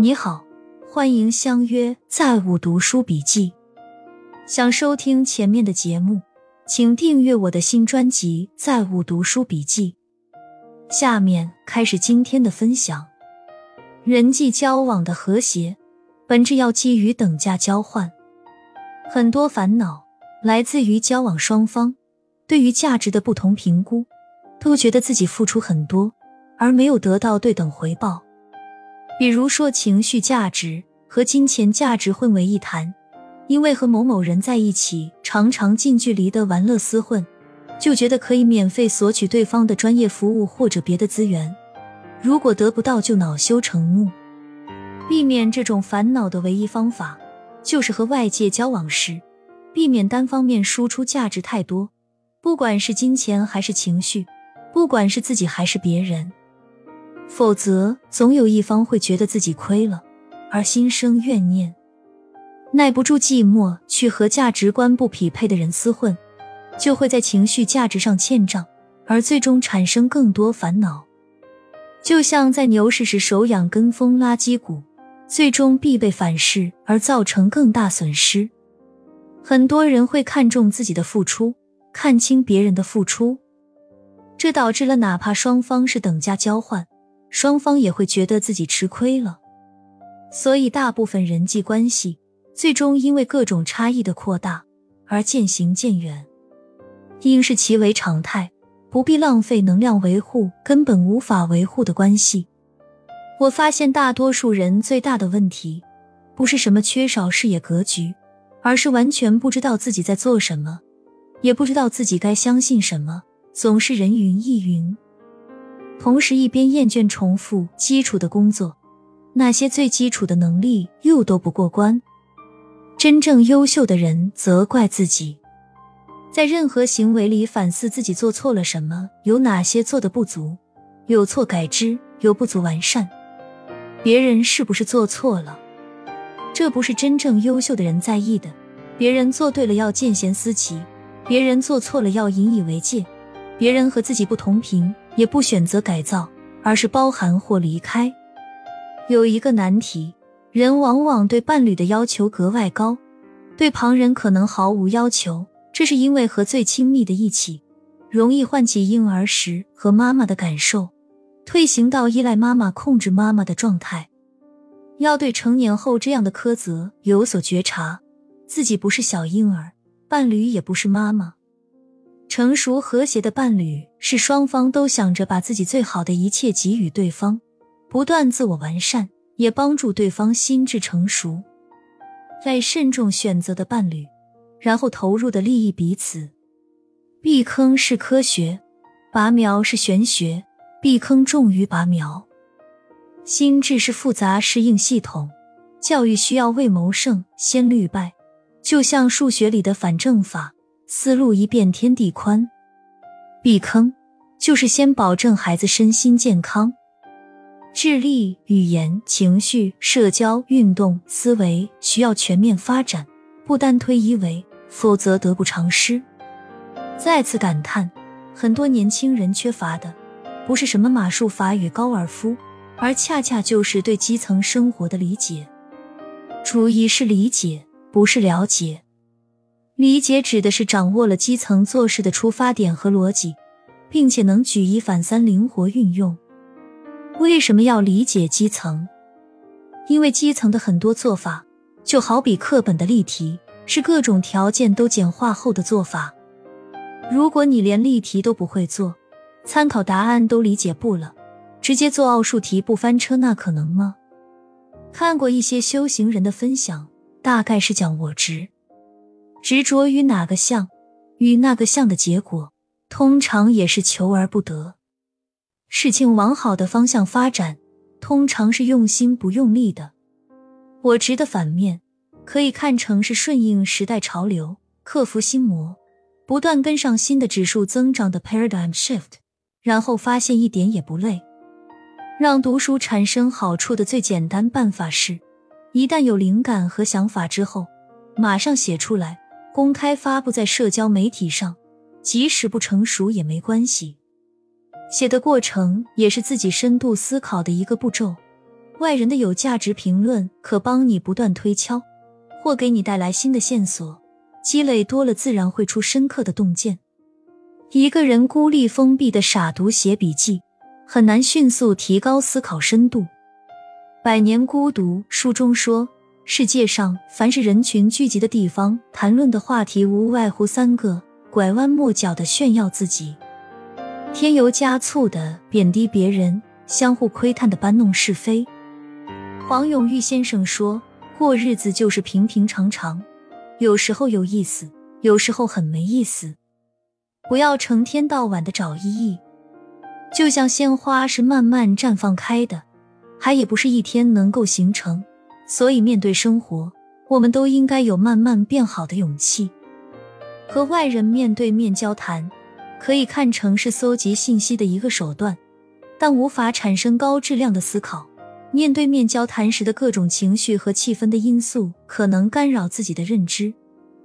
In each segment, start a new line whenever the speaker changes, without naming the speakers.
你好，欢迎相约在五读书笔记。想收听前面的节目，请订阅我的新专辑《在五读书笔记》。下面开始今天的分享。人际交往的和谐，本质要基于等价交换。很多烦恼来自于交往双方对于价值的不同评估，都觉得自己付出很多，而没有得到对等回报。比如说，情绪价值和金钱价值混为一谈，因为和某某人在一起，常常近距离的玩乐厮混，就觉得可以免费索取对方的专业服务或者别的资源。如果得不到，就恼羞成怒。避免这种烦恼的唯一方法，就是和外界交往时，避免单方面输出价值太多，不管是金钱还是情绪，不管是自己还是别人。否则，总有一方会觉得自己亏了，而心生怨念，耐不住寂寞，去和价值观不匹配的人厮混，就会在情绪价值上欠账，而最终产生更多烦恼。就像在牛市时手痒跟风垃圾股，最终必被反噬，而造成更大损失。很多人会看重自己的付出，看清别人的付出，这导致了哪怕双方是等价交换。双方也会觉得自己吃亏了，所以大部分人际关系最终因为各种差异的扩大而渐行渐远。应视其为常态，不必浪费能量维护根本无法维护的关系。我发现大多数人最大的问题，不是什么缺少视野格局，而是完全不知道自己在做什么，也不知道自己该相信什么，总是人云亦云。同时，一边厌倦重复基础的工作，那些最基础的能力又都不过关。真正优秀的人责怪自己，在任何行为里反思自己做错了什么，有哪些做的不足，有错改之，有不足完善。别人是不是做错了？这不是真正优秀的人在意的。别人做对了要见贤思齐，别人做错了要引以为戒。别人和自己不同频，也不选择改造，而是包含或离开。有一个难题：人往往对伴侣的要求格外高，对旁人可能毫无要求。这是因为和最亲密的一起，容易唤起婴儿时和妈妈的感受，退行到依赖妈妈、控制妈妈的状态。要对成年后这样的苛责有所觉察，自己不是小婴儿，伴侣也不是妈妈。成熟和谐的伴侣是双方都想着把自己最好的一切给予对方，不断自我完善，也帮助对方心智成熟。在慎重选择的伴侣，然后投入的利益彼此。避坑是科学，拔苗是玄学。避坑重于拔苗。心智是复杂适应系统，教育需要为谋胜先虑败，就像数学里的反证法。思路一变天地宽，避坑就是先保证孩子身心健康，智力、语言、情绪、社交、运动、思维需要全面发展，不单推一维，否则得不偿失。再次感叹，很多年轻人缺乏的不是什么马术法与高尔夫，而恰恰就是对基层生活的理解。主意是理解，不是了解。理解指的是掌握了基层做事的出发点和逻辑，并且能举一反三灵活运用。为什么要理解基层？因为基层的很多做法，就好比课本的例题，是各种条件都简化后的做法。如果你连例题都不会做，参考答案都理解不了，直接做奥数题不翻车，那可能吗？看过一些修行人的分享，大概是讲我执。执着于哪个相，与那个相的结果，通常也是求而不得。事情往好的方向发展，通常是用心不用力的。我执的反面，可以看成是顺应时代潮流，克服心魔，不断跟上新的指数增长的 paradigm shift，然后发现一点也不累。让读书产生好处的最简单办法是，一旦有灵感和想法之后，马上写出来。公开发布在社交媒体上，即使不成熟也没关系。写的过程也是自己深度思考的一个步骤，外人的有价值评论可帮你不断推敲，或给你带来新的线索。积累多了，自然会出深刻的洞见。一个人孤立封闭的傻读写笔记，很难迅速提高思考深度。《百年孤独》书中说，世界上凡是人群聚集的地方，谈论的话题无外乎三个：拐弯抹角的炫耀自己，添油加醋的贬低别人，相互窥探的搬弄是非。黄永玉先生说：“过日子就是平平常常，有时候有意思，有时候很没意思。不要成天到晚的找意义。就像鲜花是慢慢绽放开的，还也不是一天能够形成。所以面对生活，我们都应该有慢慢变好的勇气。和外人面对面交谈，可以看成是搜集信息的一个手段，但无法产生高质量的思考。”面对面交谈时的各种情绪和气氛的因素，可能干扰自己的认知，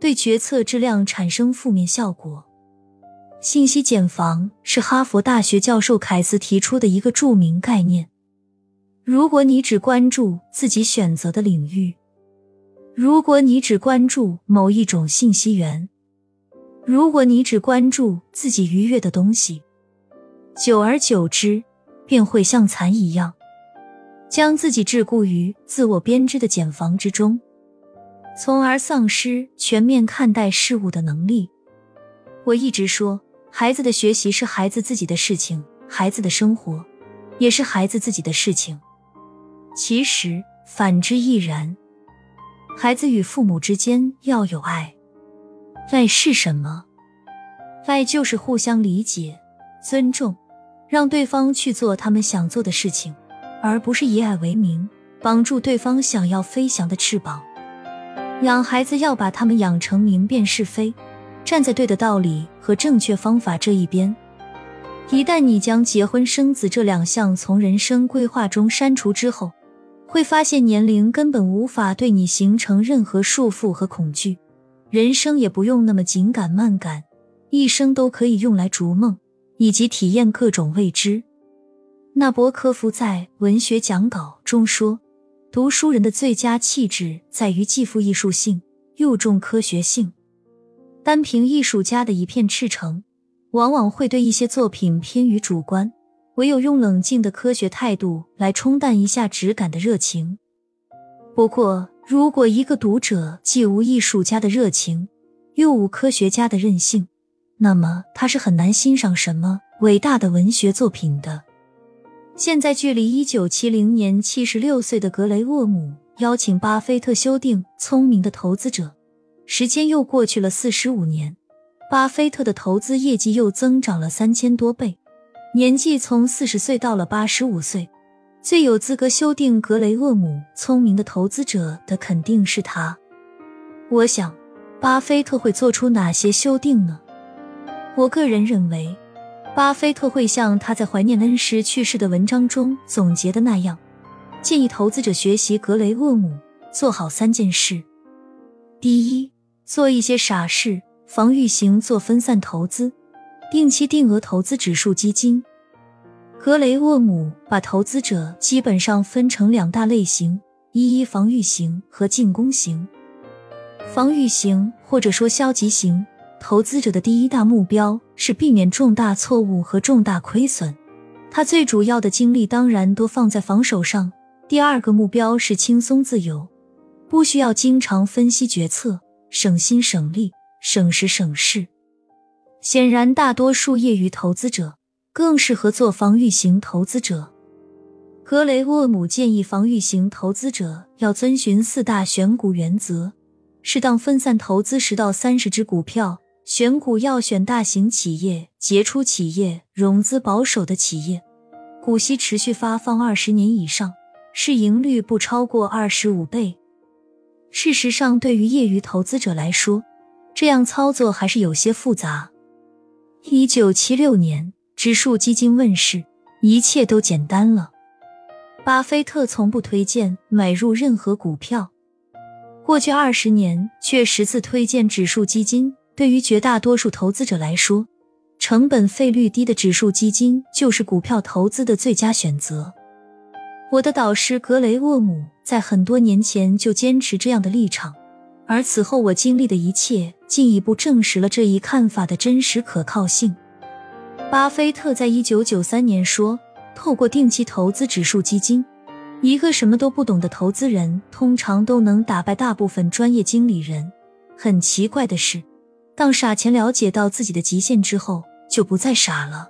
对决策质量产生负面效果。信息茧房是哈佛大学教授凯斯提出的一个著名概念。如果你只关注自己选择的领域，如果你只关注某一种信息源，如果你只关注自己愉悦的东西，久而久之，便会像蚕一样。将自己桎梏于自我编织的茧房之中，从而丧失全面看待事物的能力。我一直说，孩子的学习是孩子自己的事情，孩子的生活也是孩子自己的事情。其实反之亦然。孩子与父母之间要有爱，爱是什么？爱就是互相理解、尊重，让对方去做他们想做的事情。而不是以爱为名绑住对方想要飞翔的翅膀。养孩子要把他们养成明辨是非、站在对的道理和正确方法这一边。一旦你将结婚生子这两项从人生规划中删除之后，会发现年龄根本无法对你形成任何束缚和恐惧，人生也不用那么紧赶慢赶，一生都可以用来逐梦以及体验各种未知。纳博科夫在文学讲稿中说：“读书人的最佳气质在于既富艺术性又重科学性。单凭艺术家的一片赤诚，往往会对一些作品偏于主观；唯有用冷静的科学态度来冲淡一下直感的热情。不过，如果一个读者既无艺术家的热情，又无科学家的任性，那么他是很难欣赏什么伟大的文学作品的。”现在距离一九七零年七十六岁的格雷厄姆邀请巴菲特修订《聪明的投资者》，时间又过去了四十五年，巴菲特的投资业绩又增长了三千多倍，年纪从四十岁到了八十五岁，最有资格修订格雷厄姆《聪明的投资者》的肯定是他。我想，巴菲特会做出哪些修订呢？我个人认为。巴菲特会像他在怀念恩师去世的文章中总结的那样，建议投资者学习格雷厄姆，做好三件事：第一，做一些傻事，防御型做分散投资，定期定额投资指数基金。格雷厄姆把投资者基本上分成两大类型：一一防御型和进攻型。防御型或者说消极型。投资者的第一大目标是避免重大错误和重大亏损，他最主要的精力当然都放在防守上。第二个目标是轻松自由，不需要经常分析决策，省心省力，省时省事。显然，大多数业余投资者更适合做防御型投资者。格雷厄姆建议防御型投资者要遵循四大选股原则，适当分散投资十到三十只股票。选股要选大型企业、杰出企业、融资保守的企业，股息持续发放二十年以上，市盈率不超过二十五倍。事实上，对于业余投资者来说，这样操作还是有些复杂。一九七六年，指数基金问世，一切都简单了。巴菲特从不推荐买入任何股票，过去二十年却十次推荐指数基金。对于绝大多数投资者来说，成本费率低的指数基金就是股票投资的最佳选择。我的导师格雷厄姆在很多年前就坚持这样的立场，而此后我经历的一切进一步证实了这一看法的真实可靠性。巴菲特在一九九三年说：“透过定期投资指数基金，一个什么都不懂的投资人通常都能打败大部分专业经理人。很奇怪的是，当傻钱了解到自己的极限之后，就不再傻了。”